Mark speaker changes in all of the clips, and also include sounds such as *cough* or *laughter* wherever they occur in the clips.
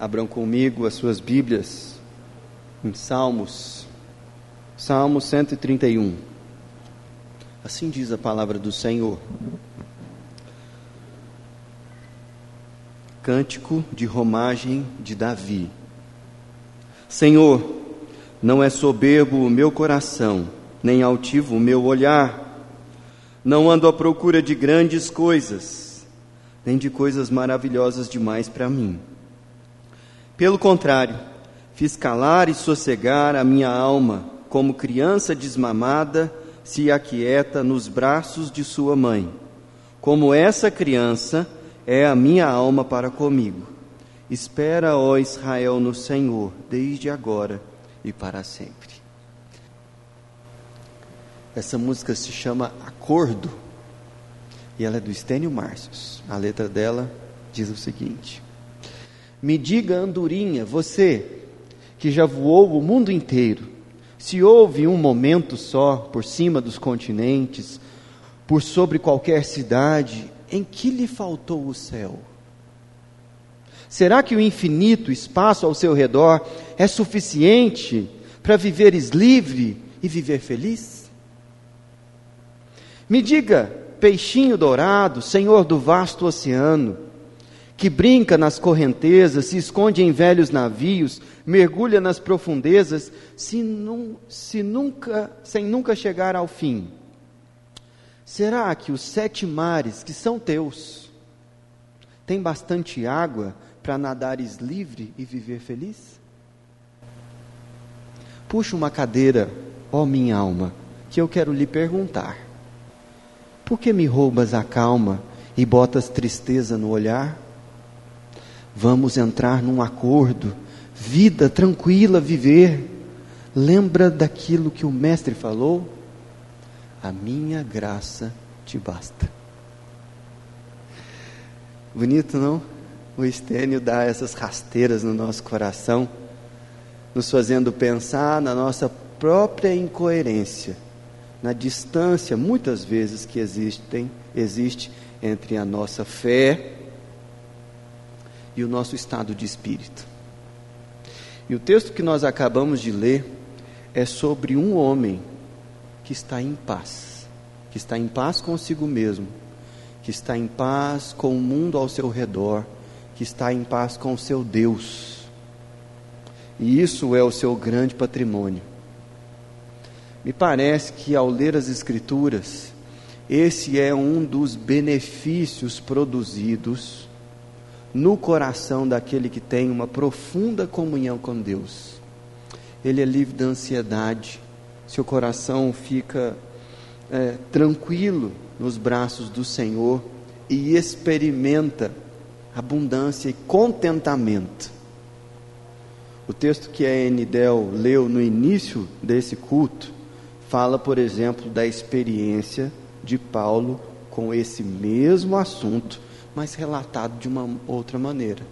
Speaker 1: Abram comigo as suas Bíblias em Salmos, Salmo 131. Assim diz a palavra do Senhor. Cântico de romagem de Davi. Senhor, não é soberbo o meu coração, nem altivo o meu olhar. Não ando à procura de grandes coisas, nem de coisas maravilhosas demais para mim. Pelo contrário, fiz calar e sossegar a minha alma, como criança desmamada se aquieta nos braços de sua mãe. Como essa criança é a minha alma para comigo. Espera, ó Israel, no Senhor, desde agora e para sempre. Essa música se chama Acordo e ela é do Estênio Márcios. A letra dela diz o seguinte: Me diga, andorinha, você que já voou o mundo inteiro, se houve um momento só por cima dos continentes, por sobre qualquer cidade, em que lhe faltou o céu? Será que o infinito espaço ao seu redor é suficiente para viveres livre e viver feliz? Me diga, peixinho dourado, senhor do vasto oceano, que brinca nas correntezas, se esconde em velhos navios, mergulha nas profundezas, se, se nunca, sem nunca chegar ao fim. Será que os sete mares que são teus têm bastante água para nadares livre e viver feliz? Puxa uma cadeira, ó minha alma, que eu quero lhe perguntar. Por que me roubas a calma e botas tristeza no olhar? Vamos entrar num acordo, vida tranquila viver. Lembra daquilo que o Mestre falou? A minha graça te basta. Bonito, não? O Estênio dá essas rasteiras no nosso coração, nos fazendo pensar na nossa própria incoerência na distância, muitas vezes, que existem, existe entre a nossa fé e o nosso estado de espírito. E o texto que nós acabamos de ler é sobre um homem que está em paz, que está em paz consigo mesmo, que está em paz com o mundo ao seu redor, que está em paz com o seu Deus. E isso é o seu grande patrimônio. Me parece que ao ler as Escrituras, esse é um dos benefícios produzidos no coração daquele que tem uma profunda comunhão com Deus. Ele é livre da ansiedade, seu coração fica é, tranquilo nos braços do Senhor e experimenta abundância e contentamento. O texto que a Enidel leu no início desse culto fala, por exemplo, da experiência de Paulo com esse mesmo assunto, mas relatado de uma outra maneira.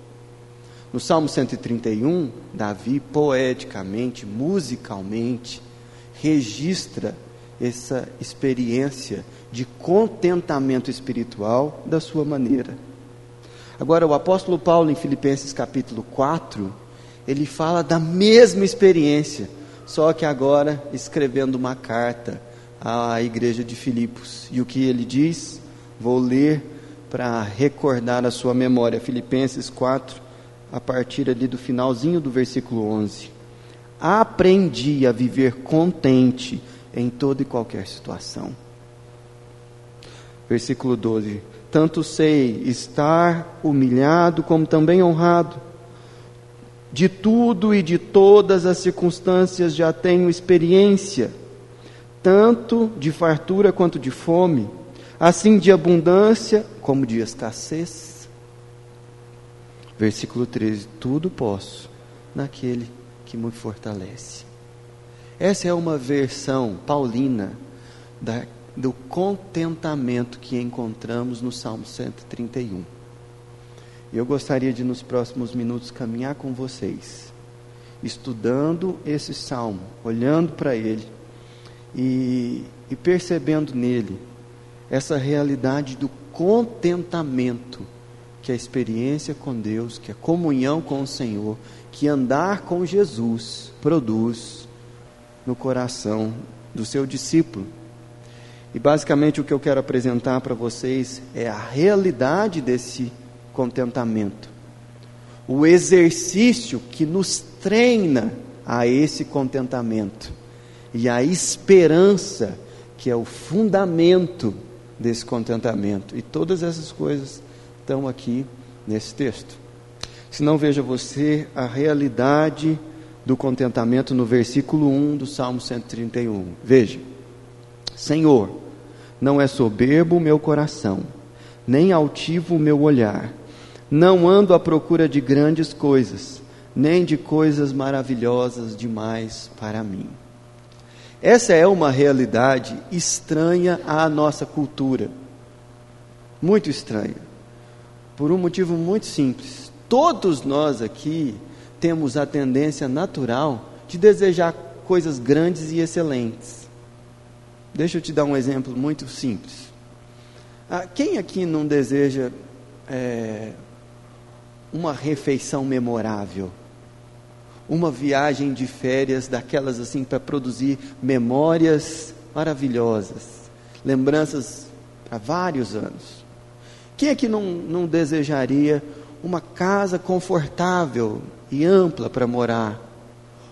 Speaker 1: No Salmo 131, Davi, poeticamente, musicalmente, registra essa experiência de contentamento espiritual da sua maneira. Agora, o apóstolo Paulo, em Filipenses capítulo 4, ele fala da mesma experiência, só que agora escrevendo uma carta à igreja de Filipos. E o que ele diz? Vou ler para recordar a sua memória. Filipenses 4, a partir ali do finalzinho do versículo 11. Aprendi a viver contente em toda e qualquer situação. Versículo 12. Tanto sei estar humilhado como também honrado de tudo e de todas as circunstâncias já tenho experiência, tanto de fartura quanto de fome, assim de abundância como de escassez. Versículo 13: Tudo posso naquele que me fortalece. Essa é uma versão paulina da, do contentamento que encontramos no Salmo 131. Eu gostaria de, nos próximos minutos, caminhar com vocês, estudando esse salmo, olhando para ele e, e percebendo nele essa realidade do contentamento que a experiência com Deus, que a comunhão com o Senhor, que andar com Jesus produz no coração do seu discípulo. E basicamente o que eu quero apresentar para vocês é a realidade desse contentamento. O exercício que nos treina a esse contentamento. E a esperança, que é o fundamento desse contentamento. E todas essas coisas estão aqui nesse texto. Se não veja você a realidade do contentamento no versículo 1 do Salmo 131. Veja: Senhor, não é soberbo o meu coração, nem altivo o meu olhar. Não ando à procura de grandes coisas, nem de coisas maravilhosas demais para mim. Essa é uma realidade estranha à nossa cultura. Muito estranha. Por um motivo muito simples. Todos nós aqui temos a tendência natural de desejar coisas grandes e excelentes. Deixa eu te dar um exemplo muito simples. Ah, quem aqui não deseja é, uma refeição memorável? Uma viagem de férias daquelas assim para produzir memórias maravilhosas, lembranças para vários anos. Quem é que não, não desejaria uma casa confortável e ampla para morar?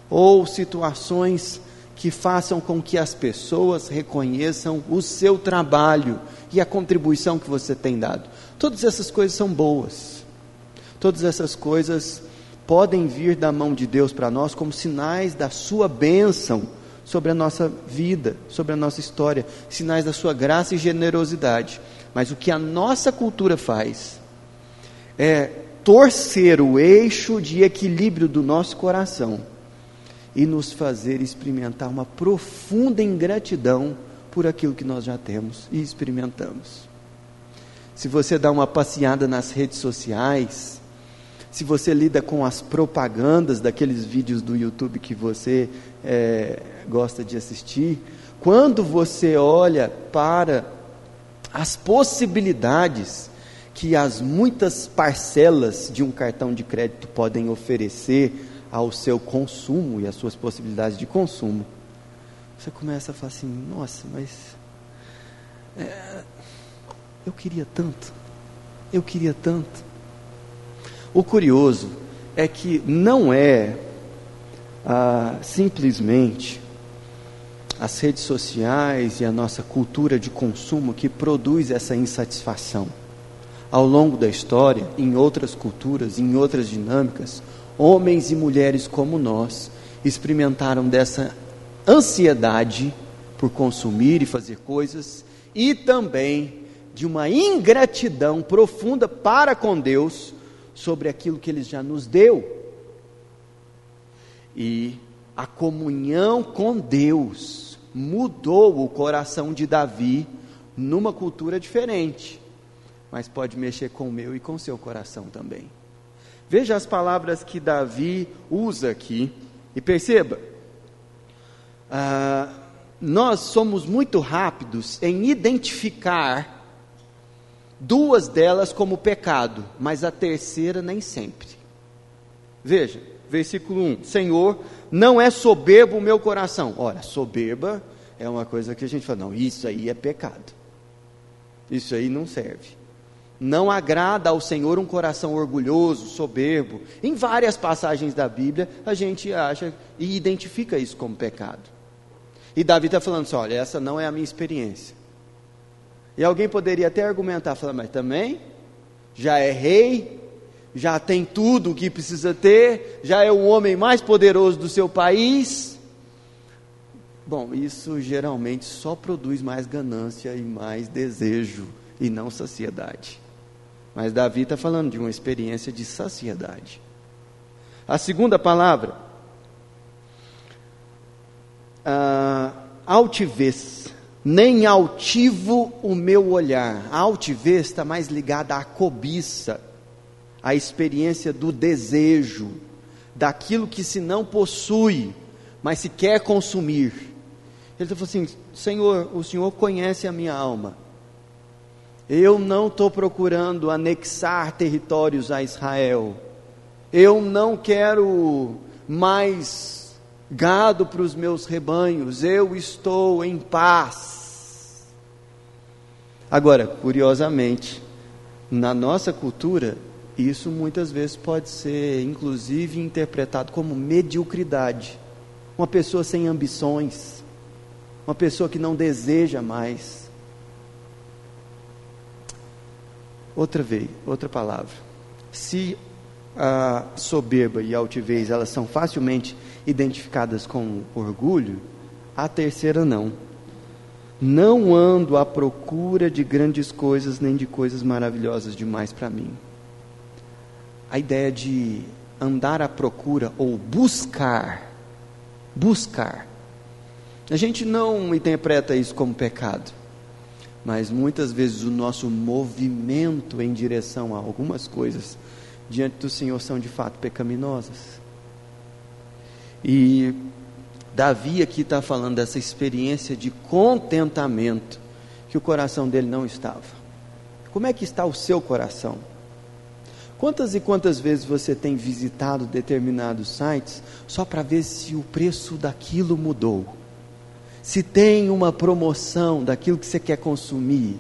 Speaker 1: Ou situações que façam com que as pessoas reconheçam o seu trabalho e a contribuição que você tem dado. Todas essas coisas são boas. Todas essas coisas podem vir da mão de Deus para nós como sinais da sua bênção sobre a nossa vida, sobre a nossa história, sinais da sua graça e generosidade. Mas o que a nossa cultura faz é torcer o eixo de equilíbrio do nosso coração e nos fazer experimentar uma profunda ingratidão por aquilo que nós já temos e experimentamos. Se você dá uma passeada nas redes sociais, se você lida com as propagandas daqueles vídeos do YouTube que você é, gosta de assistir, quando você olha para as possibilidades que as muitas parcelas de um cartão de crédito podem oferecer ao seu consumo e às suas possibilidades de consumo, você começa a falar assim: nossa, mas é, eu queria tanto, eu queria tanto. O curioso é que não é ah, simplesmente as redes sociais e a nossa cultura de consumo que produz essa insatisfação. Ao longo da história, em outras culturas, em outras dinâmicas, homens e mulheres como nós experimentaram dessa ansiedade por consumir e fazer coisas e também de uma ingratidão profunda para com Deus sobre aquilo que Ele já nos deu. E a comunhão com Deus mudou o coração de Davi numa cultura diferente, mas pode mexer com o meu e com o seu coração também. Veja as palavras que Davi usa aqui e perceba. Ah, nós somos muito rápidos em identificar duas delas como pecado, mas a terceira nem sempre. Veja, versículo 1: Senhor, não é soberbo o meu coração. Ora, soberba é uma coisa que a gente fala, não, isso aí é pecado. Isso aí não serve. Não agrada ao Senhor um coração orgulhoso, soberbo. Em várias passagens da Bíblia, a gente acha e identifica isso como pecado. E Davi está falando assim: olha, essa não é a minha experiência. E alguém poderia até argumentar, falar, mas também já é rei, já tem tudo o que precisa ter, já é o homem mais poderoso do seu país. Bom, isso geralmente só produz mais ganância e mais desejo e não saciedade. Mas Davi está falando de uma experiência de saciedade. A segunda palavra, a altivez nem altivo o meu olhar. A altivez está mais ligada à cobiça, à experiência do desejo, daquilo que se não possui, mas se quer consumir. Ele falando assim: Senhor, o Senhor conhece a minha alma. Eu não estou procurando anexar territórios a Israel. Eu não quero mais gado para os meus rebanhos. Eu estou em paz. Agora, curiosamente, na nossa cultura, isso muitas vezes pode ser, inclusive, interpretado como mediocridade. Uma pessoa sem ambições, uma pessoa que não deseja mais. Outra vez, outra palavra. Se a soberba e a altivez elas são facilmente identificadas com orgulho, a terceira não. Não ando à procura de grandes coisas nem de coisas maravilhosas demais para mim. A ideia de andar à procura ou buscar, buscar. A gente não interpreta isso como pecado, mas muitas vezes o nosso movimento em direção a algumas coisas diante do Senhor são de fato pecaminosas. E Davi aqui está falando dessa experiência de contentamento que o coração dele não estava. Como é que está o seu coração? Quantas e quantas vezes você tem visitado determinados sites só para ver se o preço daquilo mudou? Se tem uma promoção daquilo que você quer consumir?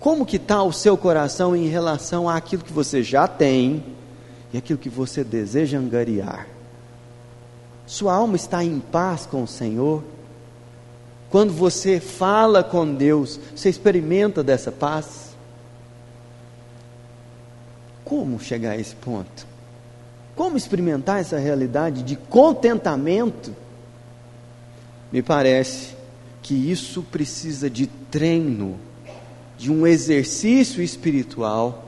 Speaker 1: Como que está o seu coração em relação àquilo que você já tem e aquilo que você deseja angariar? Sua alma está em paz com o Senhor? Quando você fala com Deus, você experimenta dessa paz? Como chegar a esse ponto? Como experimentar essa realidade de contentamento? Me parece que isso precisa de treino, de um exercício espiritual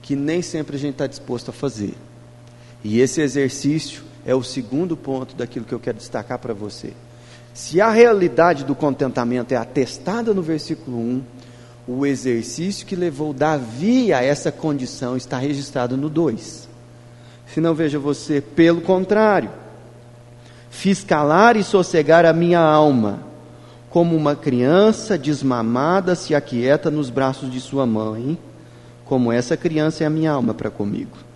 Speaker 1: que nem sempre a gente está disposto a fazer. E esse exercício é o segundo ponto daquilo que eu quero destacar para você. Se a realidade do contentamento é atestada no versículo 1, o exercício que levou Davi a essa condição está registrado no 2. Se não veja você, pelo contrário, fiz calar e sossegar a minha alma, como uma criança desmamada se aquieta nos braços de sua mãe, como essa criança é a minha alma para comigo.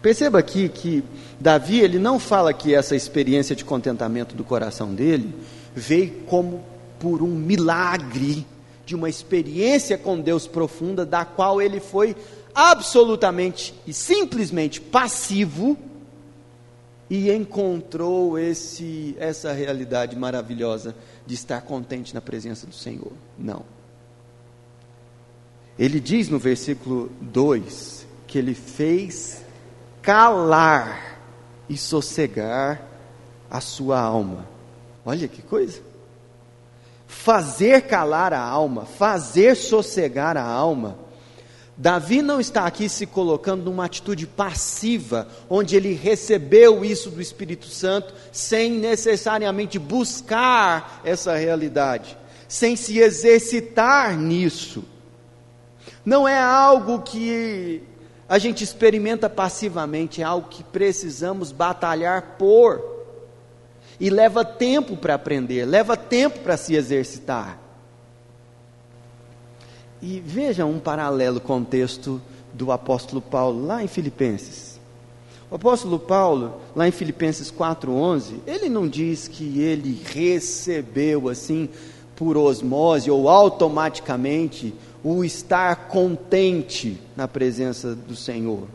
Speaker 1: Perceba aqui que Davi, ele não fala que essa experiência de contentamento do coração dele veio como por um milagre de uma experiência com Deus profunda, da qual ele foi absolutamente e simplesmente passivo e encontrou esse, essa realidade maravilhosa de estar contente na presença do Senhor. Não. Ele diz no versículo 2 que ele fez calar e sossegar a sua alma. Olha que coisa! Fazer calar a alma, fazer sossegar a alma. Davi não está aqui se colocando numa atitude passiva, onde ele recebeu isso do Espírito Santo sem necessariamente buscar essa realidade, sem se exercitar nisso. Não é algo que a gente experimenta passivamente, é algo que precisamos batalhar por. E leva tempo para aprender, leva tempo para se exercitar. E veja um paralelo com o texto do apóstolo Paulo, lá em Filipenses. O apóstolo Paulo, lá em Filipenses 4,11, ele não diz que ele recebeu assim, por osmose ou automaticamente, o estar contente na presença do Senhor.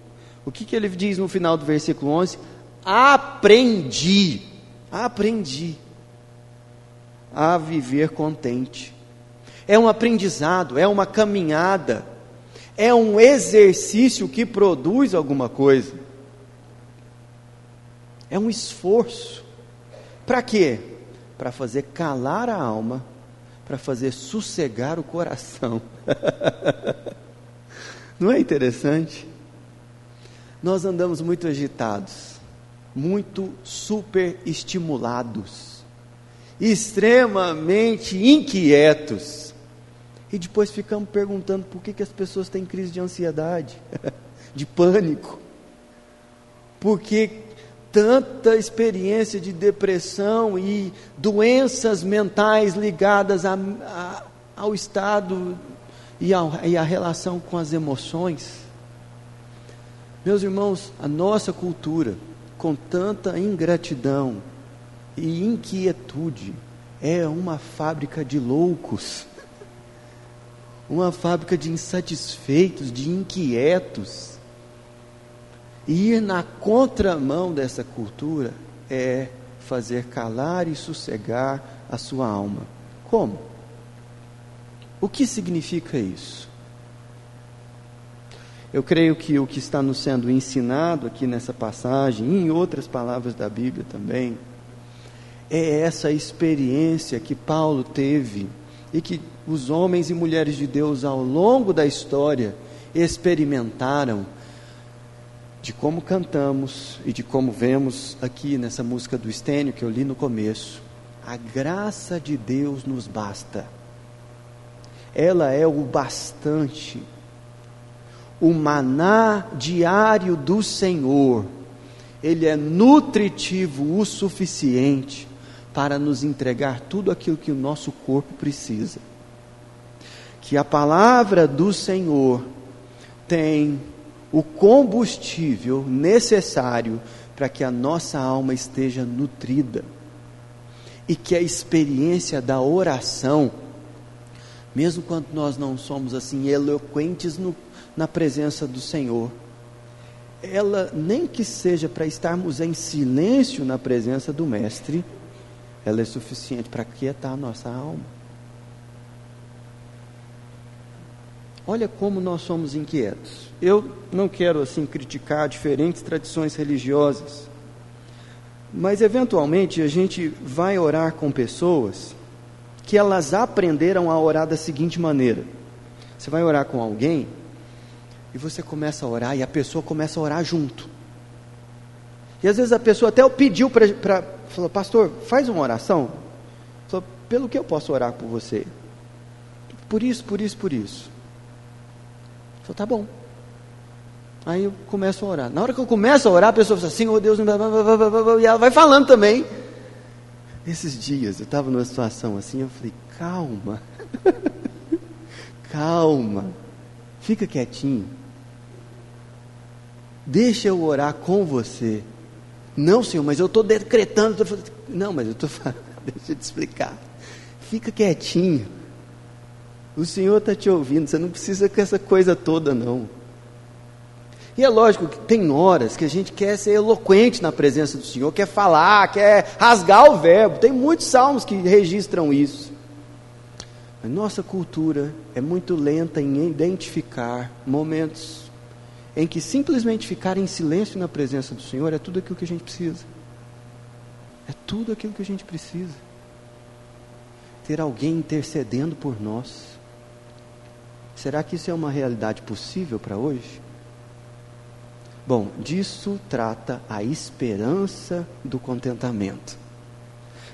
Speaker 1: O que, que ele diz no final do versículo 11? Aprendi, aprendi a viver contente. É um aprendizado, é uma caminhada, é um exercício que produz alguma coisa. É um esforço. Para quê? Para fazer calar a alma para fazer sossegar o coração. *laughs* Não é interessante? Nós andamos muito agitados, muito superestimulados, extremamente inquietos. E depois ficamos perguntando por que, que as pessoas têm crise de ansiedade, *laughs* de pânico. Porque tanta experiência de depressão e doenças mentais ligadas a, a, ao estado e a, e a relação com as emoções. Meus irmãos, a nossa cultura, com tanta ingratidão e inquietude, é uma fábrica de loucos, *laughs* uma fábrica de insatisfeitos, de inquietos. Ir na contramão dessa cultura é fazer calar e sossegar a sua alma. Como? O que significa isso? Eu creio que o que está nos sendo ensinado aqui nessa passagem, e em outras palavras da Bíblia também, é essa experiência que Paulo teve e que os homens e mulheres de Deus ao longo da história experimentaram de como cantamos e de como vemos aqui nessa música do Estênio que eu li no começo. A graça de Deus nos basta. Ela é o bastante. O maná diário do Senhor, ele é nutritivo o suficiente para nos entregar tudo aquilo que o nosso corpo precisa. Que a palavra do Senhor tem o combustível necessário para que a nossa alma esteja nutrida. E que a experiência da oração, mesmo quando nós não somos assim eloquentes no, na presença do Senhor, ela nem que seja para estarmos em silêncio na presença do Mestre, ela é suficiente para quietar a nossa alma. Olha como nós somos inquietos. Eu não quero assim criticar diferentes tradições religiosas, mas eventualmente a gente vai orar com pessoas que elas aprenderam a orar da seguinte maneira: você vai orar com alguém e você começa a orar e a pessoa começa a orar junto. E às vezes a pessoa até pediu para falou, pastor, faz uma oração. Falou, pelo que eu posso orar por você? Por isso, por isso, por isso. Falou, tá bom. Aí eu começo a orar. Na hora que eu começo a orar, a pessoa fala assim, oh Deus, e ela vai falando também. Esses dias eu estava numa situação assim, eu falei, calma, *laughs* calma, fica quietinho, deixa eu orar com você. Não, Senhor, mas eu estou decretando. Tô... Não, mas eu estou falando. *laughs* Deixa eu te explicar. Fica quietinho. O Senhor está te ouvindo. Você não precisa com essa coisa toda, não. E é lógico que tem horas que a gente quer ser eloquente na presença do Senhor, quer falar, quer rasgar o verbo. Tem muitos salmos que registram isso. A nossa cultura é muito lenta em identificar momentos em que simplesmente ficar em silêncio na presença do Senhor é tudo aquilo que a gente precisa. É tudo aquilo que a gente precisa. Ter alguém intercedendo por nós. Será que isso é uma realidade possível para hoje? Bom, disso trata a esperança do contentamento.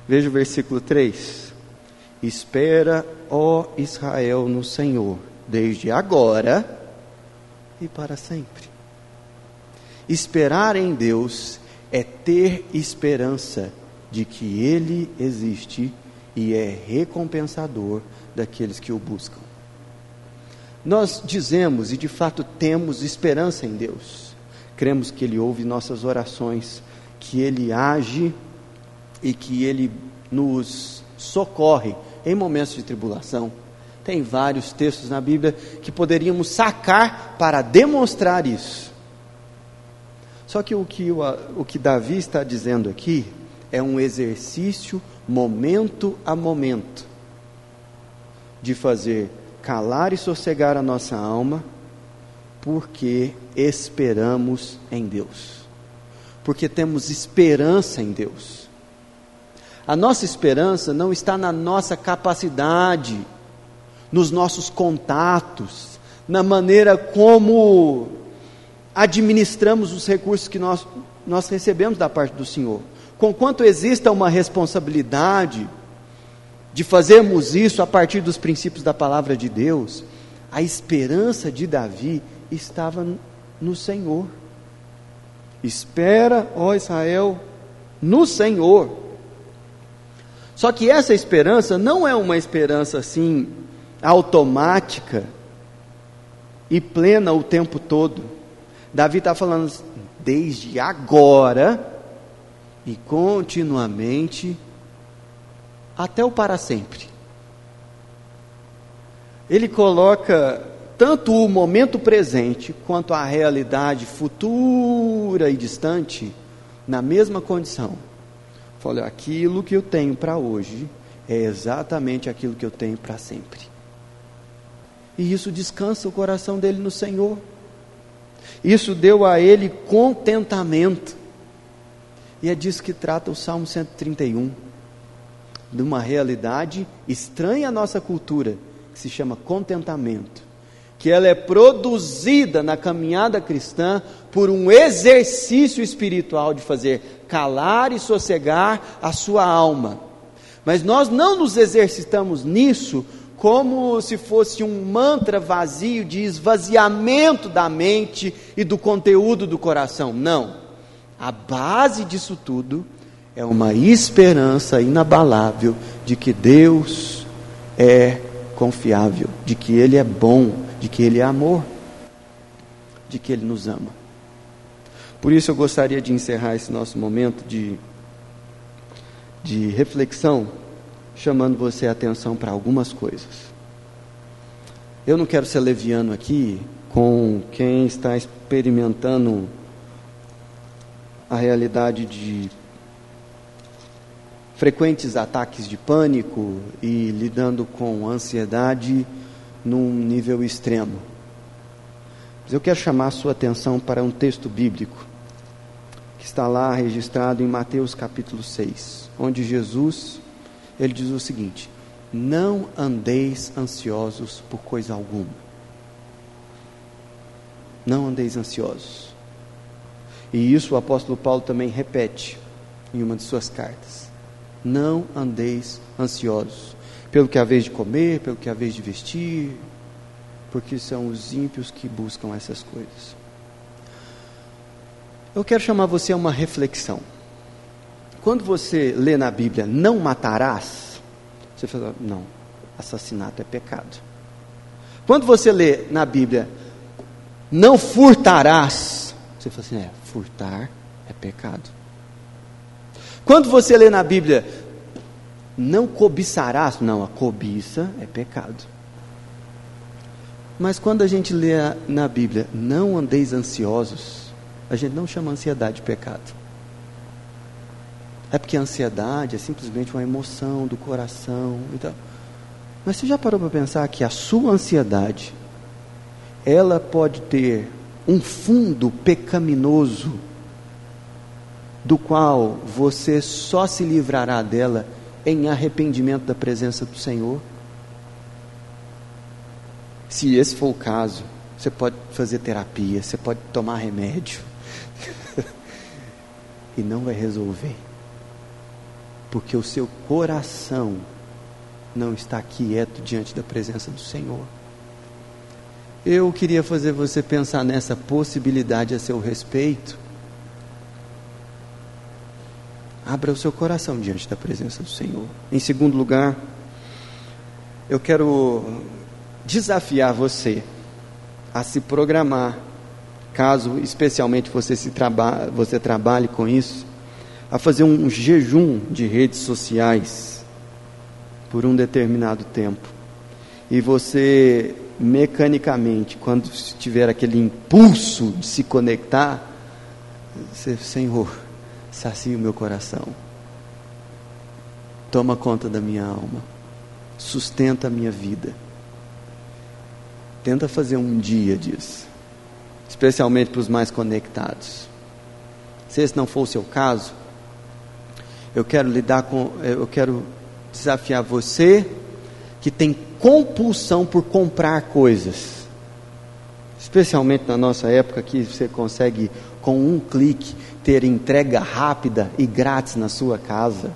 Speaker 1: Veja o versículo 3. Espera, ó Israel, no Senhor, desde agora e para sempre. Esperar em Deus é ter esperança de que Ele existe e é recompensador daqueles que o buscam. Nós dizemos e de fato temos esperança em Deus. Cremos que Ele ouve nossas orações, que Ele age e que Ele nos socorre em momentos de tribulação tem vários textos na Bíblia que poderíamos sacar para demonstrar isso. Só que o que, o, o que Davi está dizendo aqui é um exercício momento a momento de fazer calar e sossegar a nossa alma, porque esperamos em Deus, porque temos esperança em Deus. A nossa esperança não está na nossa capacidade nos nossos contatos, na maneira como administramos os recursos que nós, nós recebemos da parte do Senhor. Conquanto exista uma responsabilidade de fazermos isso a partir dos princípios da palavra de Deus, a esperança de Davi estava no Senhor. Espera, ó Israel, no Senhor. Só que essa esperança não é uma esperança assim automática e plena o tempo todo. Davi está falando desde agora e continuamente até o para sempre. Ele coloca tanto o momento presente quanto a realidade futura e distante na mesma condição. Falei, aquilo que eu tenho para hoje é exatamente aquilo que eu tenho para sempre. E isso descansa o coração dele no Senhor. Isso deu a ele contentamento. E é disso que trata o Salmo 131. De uma realidade estranha à nossa cultura, que se chama contentamento. Que ela é produzida na caminhada cristã por um exercício espiritual de fazer calar e sossegar a sua alma. Mas nós não nos exercitamos nisso como se fosse um mantra vazio de esvaziamento da mente e do conteúdo do coração. Não. A base disso tudo é uma esperança inabalável de que Deus é confiável, de que Ele é bom, de que Ele é amor, de que Ele nos ama. Por isso eu gostaria de encerrar esse nosso momento de, de reflexão chamando você a atenção para algumas coisas. Eu não quero ser leviano aqui com quem está experimentando a realidade de frequentes ataques de pânico e lidando com ansiedade num nível extremo. Mas eu quero chamar sua atenção para um texto bíblico que está lá registrado em Mateus capítulo 6, onde Jesus ele diz o seguinte: Não andeis ansiosos por coisa alguma. Não andeis ansiosos. E isso o apóstolo Paulo também repete em uma de suas cartas. Não andeis ansiosos pelo que há vez de comer, pelo que há vez de vestir, porque são os ímpios que buscam essas coisas. Eu quero chamar você a uma reflexão. Quando você lê na Bíblia, não matarás, você fala, não, assassinato é pecado. Quando você lê na Bíblia, não furtarás, você fala assim, é, furtar é pecado. Quando você lê na Bíblia, não cobiçarás, não, a cobiça é pecado. Mas quando a gente lê na Bíblia, não andeis ansiosos, a gente não chama ansiedade de pecado. É porque a ansiedade é simplesmente uma emoção do coração e tal. Mas você já parou para pensar que a sua ansiedade ela pode ter um fundo pecaminoso do qual você só se livrará dela em arrependimento da presença do Senhor? Se esse for o caso, você pode fazer terapia, você pode tomar remédio *laughs* e não vai resolver porque o seu coração não está quieto diante da presença do Senhor. Eu queria fazer você pensar nessa possibilidade a seu respeito. Abra o seu coração diante da presença do Senhor. Em segundo lugar, eu quero desafiar você a se programar, caso especialmente você, se traba você trabalhe com isso, a fazer um jejum de redes sociais por um determinado tempo. E você, mecanicamente, quando tiver aquele impulso de se conectar, você, Senhor, sacia o meu coração, toma conta da minha alma, sustenta a minha vida. Tenta fazer um dia disso, especialmente para os mais conectados. Se esse não for o seu caso, eu quero lidar com, eu quero desafiar você que tem compulsão por comprar coisas. Especialmente na nossa época que você consegue com um clique ter entrega rápida e grátis na sua casa.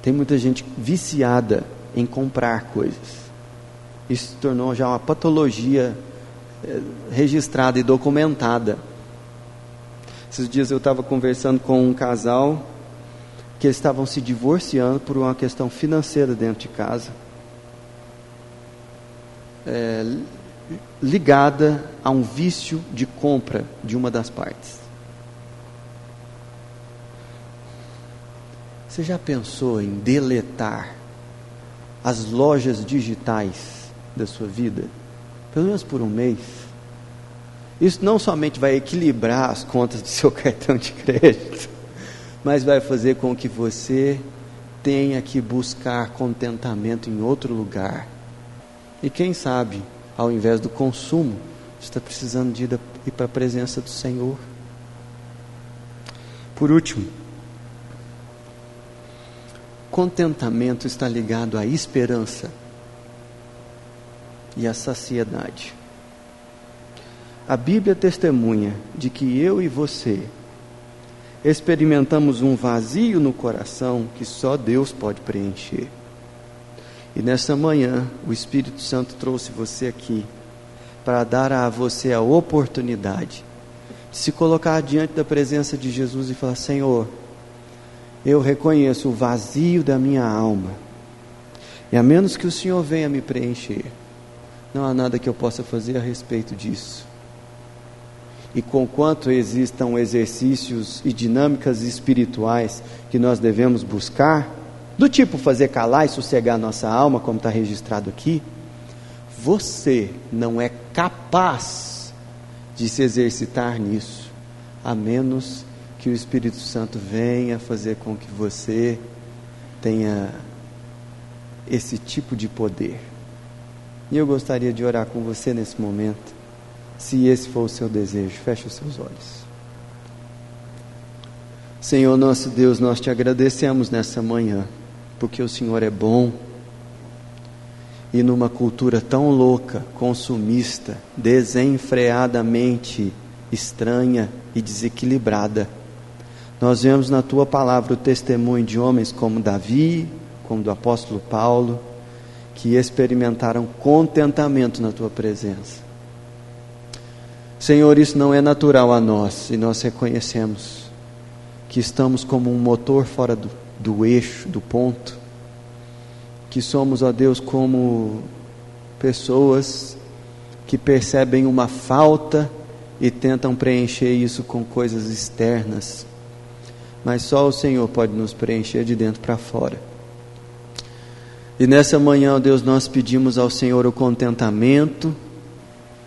Speaker 1: Tem muita gente viciada em comprar coisas. Isso se tornou já uma patologia eh, registrada e documentada. Esses dias eu estava conversando com um casal que estavam se divorciando por uma questão financeira dentro de casa. É, ligada a um vício de compra de uma das partes. Você já pensou em deletar as lojas digitais da sua vida? Pelo menos por um mês. Isso não somente vai equilibrar as contas do seu *laughs* cartão de crédito, mas vai fazer com que você tenha que buscar contentamento em outro lugar. E quem sabe, ao invés do consumo, está precisando de ir para a presença do Senhor. Por último, contentamento está ligado à esperança e à saciedade. A Bíblia testemunha de que eu e você experimentamos um vazio no coração que só Deus pode preencher. E nessa manhã, o Espírito Santo trouxe você aqui para dar a você a oportunidade de se colocar diante da presença de Jesus e falar: Senhor, eu reconheço o vazio da minha alma, e a menos que o Senhor venha me preencher, não há nada que eu possa fazer a respeito disso. E conquanto existam exercícios e dinâmicas espirituais que nós devemos buscar, do tipo fazer calar e sossegar nossa alma, como está registrado aqui, você não é capaz de se exercitar nisso, a menos que o Espírito Santo venha fazer com que você tenha esse tipo de poder. E eu gostaria de orar com você nesse momento, se esse for o seu desejo. Feche os seus olhos. Senhor nosso Deus, nós te agradecemos nessa manhã, porque o Senhor é bom e numa cultura tão louca, consumista, desenfreadamente estranha e desequilibrada. Nós vemos na tua palavra o testemunho de homens como Davi, como do apóstolo Paulo, que experimentaram contentamento na tua presença. Senhor, isso não é natural a nós e nós reconhecemos que estamos como um motor fora do, do eixo, do ponto que somos, ó Deus, como pessoas que percebem uma falta e tentam preencher isso com coisas externas. Mas só o Senhor pode nos preencher de dentro para fora. E nessa manhã, ó Deus, nós pedimos ao Senhor o contentamento,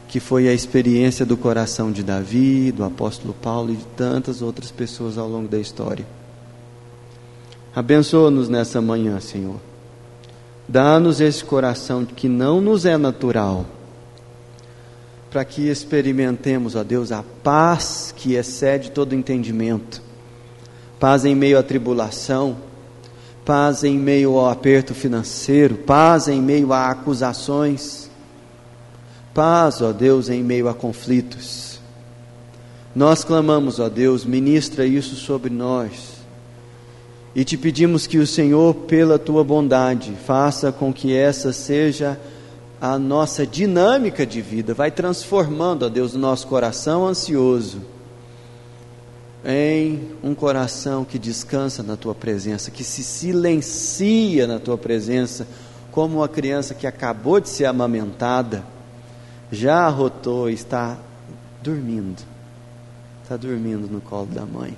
Speaker 1: que foi a experiência do coração de Davi, do apóstolo Paulo e de tantas outras pessoas ao longo da história. Abençoa-nos nessa manhã, Senhor. Dá-nos esse coração que não nos é natural, para que experimentemos, ó Deus, a paz que excede todo entendimento, paz em meio à tribulação, paz em meio ao aperto financeiro, paz em meio a acusações, paz, ó Deus, em meio a conflitos. Nós clamamos, ó Deus, ministra isso sobre nós. E te pedimos que o Senhor, pela tua bondade, faça com que essa seja a nossa dinâmica de vida, vai transformando, ó Deus, o nosso coração ansioso em um coração que descansa na tua presença, que se silencia na tua presença, como uma criança que acabou de ser amamentada, já arrotou e está dormindo, está dormindo no colo da mãe.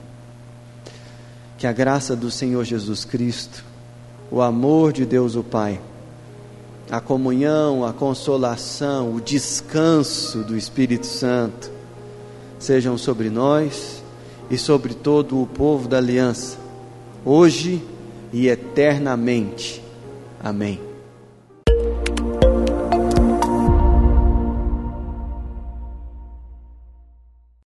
Speaker 1: Que a graça do Senhor Jesus Cristo, o amor de Deus o Pai, a comunhão, a consolação, o descanso do Espírito Santo sejam sobre nós e sobre todo o povo da aliança, hoje e eternamente. Amém.